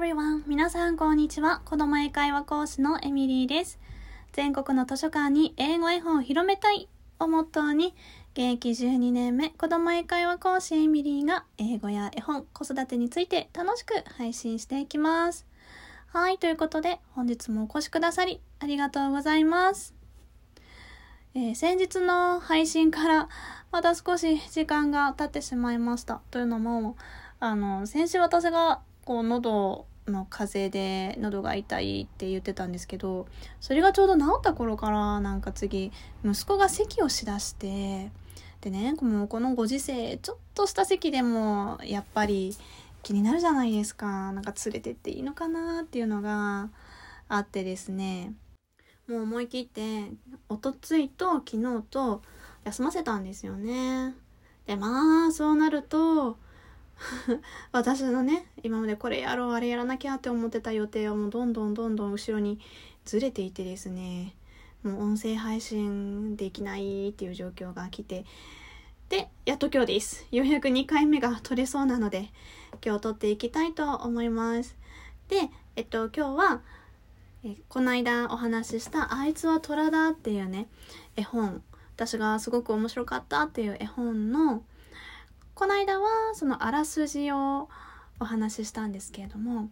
everyone! 皆さんこんにちは。子供英会話講師のエミリーです。全国の図書館に英語絵本を広めたいをモットーに、現役12年目子供英会話講師エミリーが英語や絵本、子育てについて楽しく配信していきます。はい、ということで本日もお越しくださりありがとうございます。えー、先日の配信からまた少し時間が経ってしまいました。というのも、あの、先週私がこう喉の風邪で喉が痛いって言ってたんですけどそれがちょうど治った頃からなんか次息子が咳をしだしてでねもうこのご時世ちょっとした咳でもやっぱり気になるじゃないですか。なんか連れてっていいのかなっていうのがあってですね。もう思い切っておとついと昨日と休ませたんですよね。でまあそうなると 私のね今までこれやろうあれやらなきゃって思ってた予定はもうどんどんどんどん後ろにずれていてですねもう音声配信できないっていう状況が来てでやっと今日です。ようやく2回目が取れそうなので今日撮っていきたいと思います。でえっと今日はえこの間お話しした「あいつは虎だ」っていうね絵本。私がすごく面白かったっていう絵本のこの間はそのあらすじをお話ししたんですけれども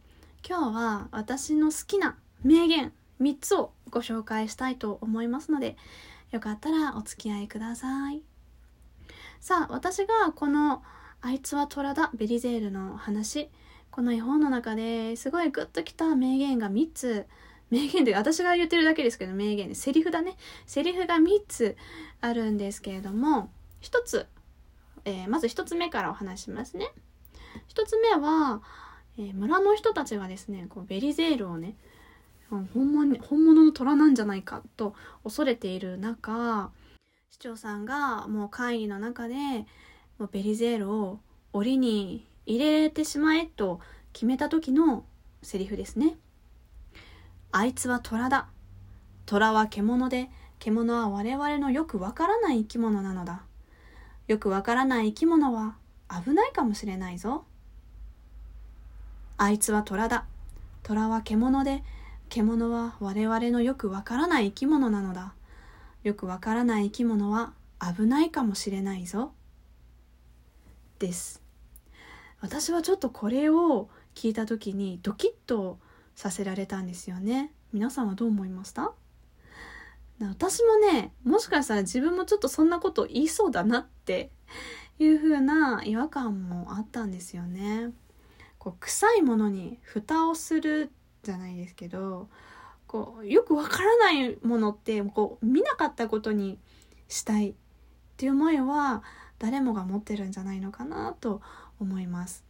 今日は私の好きな名言3つをご紹介したいと思いますのでよかったらお付き合いください。さあ私がこの「あいつは虎だベリゼール」の話この絵本の中ですごいグッときた名言が3つ名言で私が言ってるだけですけど名言でセリフだね。セリフが3つあるんですけれども1つえー、まず1つ目からお話しますね。1つ目は、えー、村の人たちがですねこうベリゼールをね本物本物の虎なんじゃないかと恐れている中市長さんがもう会議の中でもうベリゼールを檻に入れてしまえと決めた時のセリフですね。あいつは虎だ。虎は獣で、獣は我々のよくわからない生き物なのだ。よくわからない生き物は危ないかもしれないぞ。あいつは虎だ。虎は獣で、獣は我々のよくわからない生き物なのだ。よくわからない生き物は危ないかもしれないぞ。です。私はちょっとこれを聞いた時にドキッとさせられたんですよね。皆さんはどう思いました？私もね、もしかしたら自分もちょっとそんなこと言いそうだなって いう風な違和感もあったんですよね。こう臭いものに蓋をするじゃないですけど、こうよくわからないものってこう見なかったことにしたいっていう思いは誰もが持ってるんじゃないのかなと思います。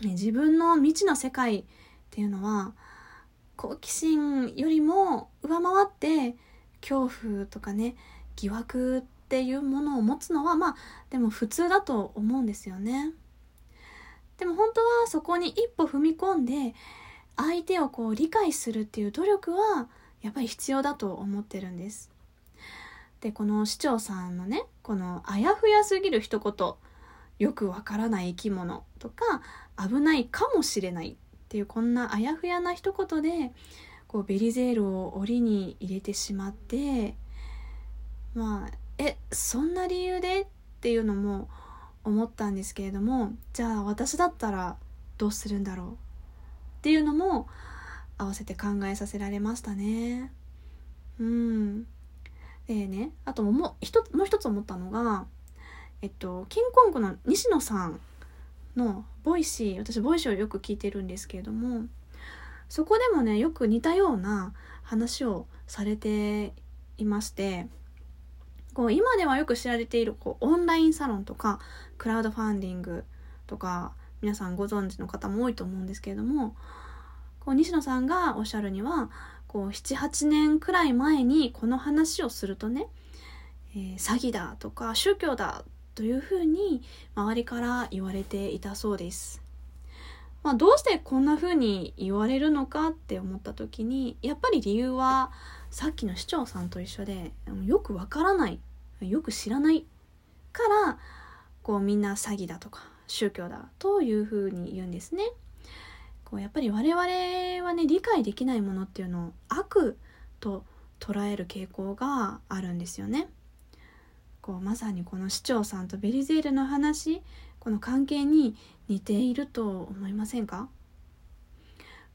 自分の未知の世界っていうのは好奇心よりも上回って恐怖とかね疑惑っていうものを持つのはまあでも普通だと思うんですよね。でも本当はそこに一歩踏み込んで相手をこう理解するっていう努力はやっぱり必要だと思ってるんです。でこの市長さんのねこのあやふやすぎる一言よくわからない生き物とか危ないかもしれないっていうこんなあやふやな一言でこうベリゼールを檻に入れてしまってまあえそんな理由で？っていうのも思ったんですけれどもじゃあ私だったらどうするんだろう？っていうのも合わせて考えさせられましたね。うん。でねあともう一つもう一つ思ったのがえっとキンコングの西野さんの Voicy 私 Voicy をよく聞いてるんですけれどもそこでもねよく似たような話をされていましてこう今ではよく知られているこうオンラインサロンとかクラウドファンディングとか皆さんご存知の方も多いと思うんですけれどもこう西野さんがおっしゃるには78年くらい前にこの話をするとね、えー、詐欺だとか宗教だというふうに周りから言われていたそうです。まあ、どうしてこんな風に言われるのかって思った時にやっぱり理由はさっきの市長さんと一緒でよくわからないよく知らないからこうみんな詐欺だとか宗教だという風に言うんですね。こうやっぱり我々はね理解できないものっていうのを悪と捉える傾向があるんですよね。こうまさにこの市長さんとベリゼールの話この関係に似ていると思いませんか？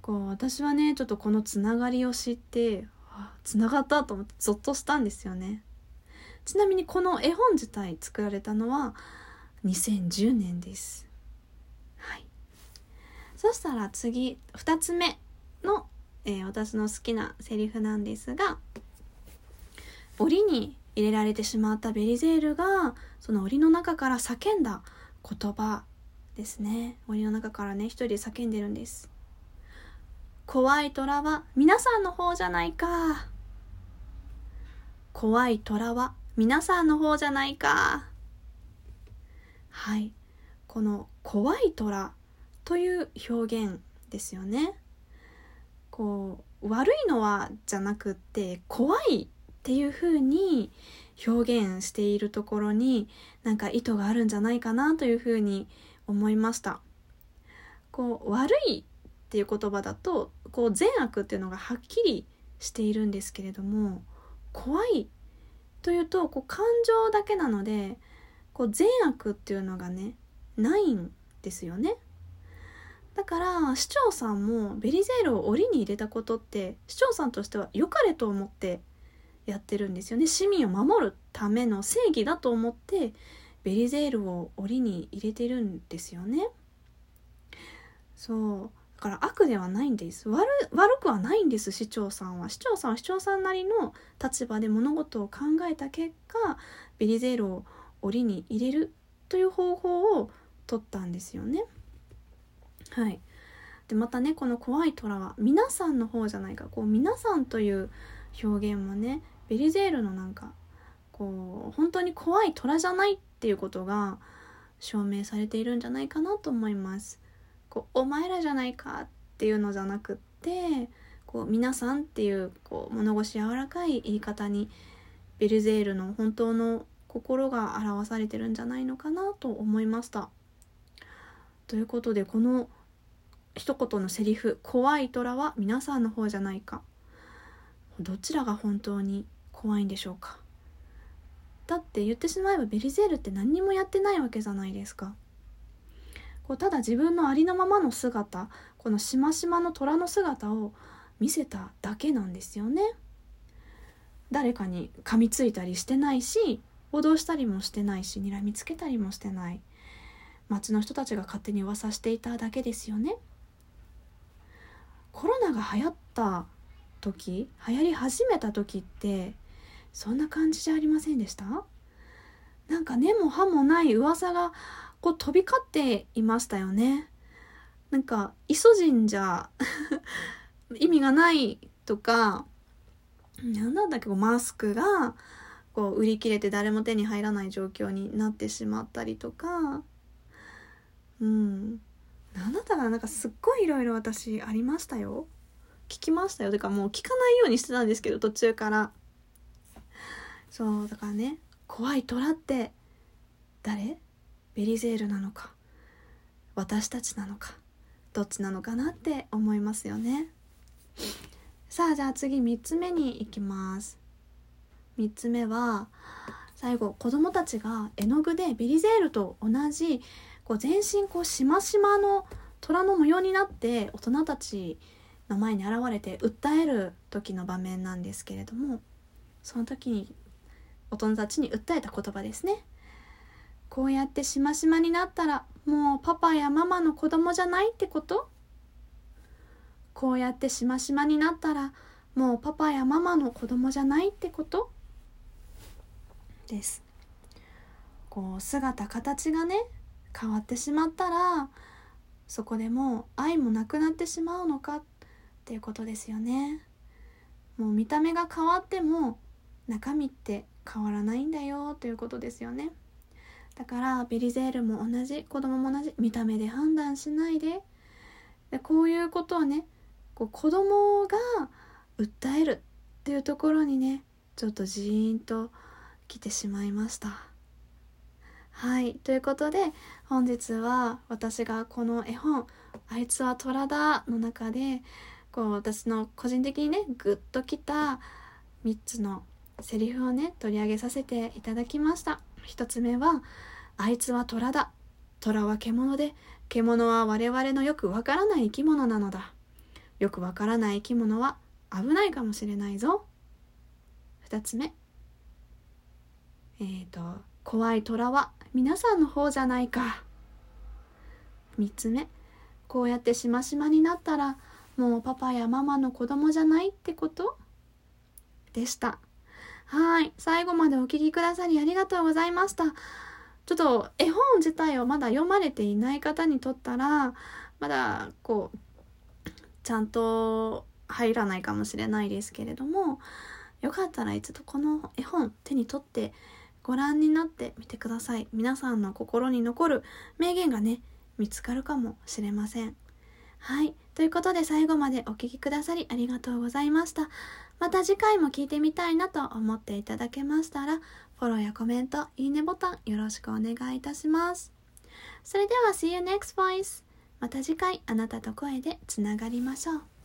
こう私はねちょっとこのつながりを知ってつながったと思ってゾッとしたんですよね。ちなみにこの絵本自体作られたのは2010年です。はい。そしたら次2つ目の、えー、私の好きなセリフなんですが檻に入れられてしまったベリゼールがその檻の中から叫んだ言葉ですね。檻の中からね一人で叫んでるんです。怖い虎は皆さんの方じゃないか。怖い虎は皆さんの方じゃないか。はい。この怖い虎という表現ですよね。こう悪いのはじゃなくって怖いっていう風に表現しているところになんか意図があるんじゃないかなという風に思いました。こう悪いっていう言葉だとこう善悪っていうのがはっきりしているんですけれども怖いというとこう感情だけなのでこう善悪っていうのがねないんですよね。だから市長さんもベリゼールを檻に入れたことって市長さんとしては良かれと思ってやってるんですよね。市民を守るための正義だと思ってベリゼールを檻に入れてるんですよね。そう。だから悪ではないんです。悪悪くはないんです市長さんは。市長さんは市長さんなりの立場で物事を考えた結果ベリゼールを檻に入れるという方法を取ったんですよね。はい。でまたねこの怖い虎は皆さんの方じゃないか。こう皆さんという表現もねベリゼールのなんかこう本当に怖い虎じゃないっていうことが証明されているんじゃないかなと思います。こうお前らじゃないかっていうのじゃなくってこう皆さんっていうこう物腰柔らかい言い方にベルゼールの本当の心が表されてるんじゃないのかなと思いました。ということでこの一言のセリフ「怖い虎は皆さんの方じゃないか」どちらが本当に怖いんでしょうか？だって言ってしまえばベリゼールって何にもやってないわけじゃないですか。こうただ自分のありのままの姿このしましまの虎の姿を見せただけなんですよね。誰かに噛みついたりしてないし脅したりもしてないし睨みつけたりもしてない。町の人たちが勝手に噂していただけですよね。コロナが流行った時流行り始めた時ってそんな感じじゃありませんでした？なんか根も葉もない噂がこう飛び交っていましたよね。なんかイソジンじゃ 意味がないとか何なんだっけマスクがこう売り切れて誰も手に入らない状況になってしまったりとか。うん。何だったかななんかすっごいいろいろ私ありましたよ。聞きましたよ。てかもう聞かないようにしてたんですけど途中から。そうだからね怖い虎って誰？ベリゼールなのか私たちなのかどっちなのかなって思いますよね。さあじゃあ次3つ目に行きます。3つ目は最後子供たちが絵の具でベリゼールと同じこう全身こうしましまの虎の模様になって大人たちの前に現れて訴える時の場面なんですけれどもその時に大人たちに訴えた言葉ですね。こうやってしましまになったらもうパパやママの子供じゃないってこと？こうやってしましまになったらもうパパやママの子供じゃないってこと？です。こう姿形がね変わってしまったらそこでもう愛もなくなってしまうのか？っていうことですよね。もう見た目が変わっても中身って変わらないんだよということですよね。だからビリゼールも同じ子供も同じ見た目で判断しないで。でこういうことをねこう子供が訴えるっていうところにねちょっとジーンと来てしまいました。はい。ということで本日は私がこの絵本あいつは虎だの中でこう私の個人的にねグッときた3つのセリフをね取り上げさせていただきました。1つ目は「あいつは虎だ。虎は獣で獣は我々のよくわからない生き物なのだ。よくわからない生き物は危ないかもしれないぞ。2つ目。えっ、ー、と怖い虎は皆さんの方じゃないか。3つ目。こうやってしましまになったらもうパパやママの子供じゃないってこと？でした。はい最後までお聴きくださりありがとうございましたちょっと絵本自体をまだ読まれていない方にとったらまだこうちゃんと入らないかもしれないですけれどもよかったら一度この絵本手に取ってご覧になってみてください皆さんの心に残る名言がね見つかるかもしれません。はい。ということで最後までお聴きくださりありがとうございました。また次回も聞いてみたいなと思っていただけましたら、フォローやコメント、いいねボタンよろしくお願いいたします。それでは See you next voice! また次回あなたと声でつながりましょう。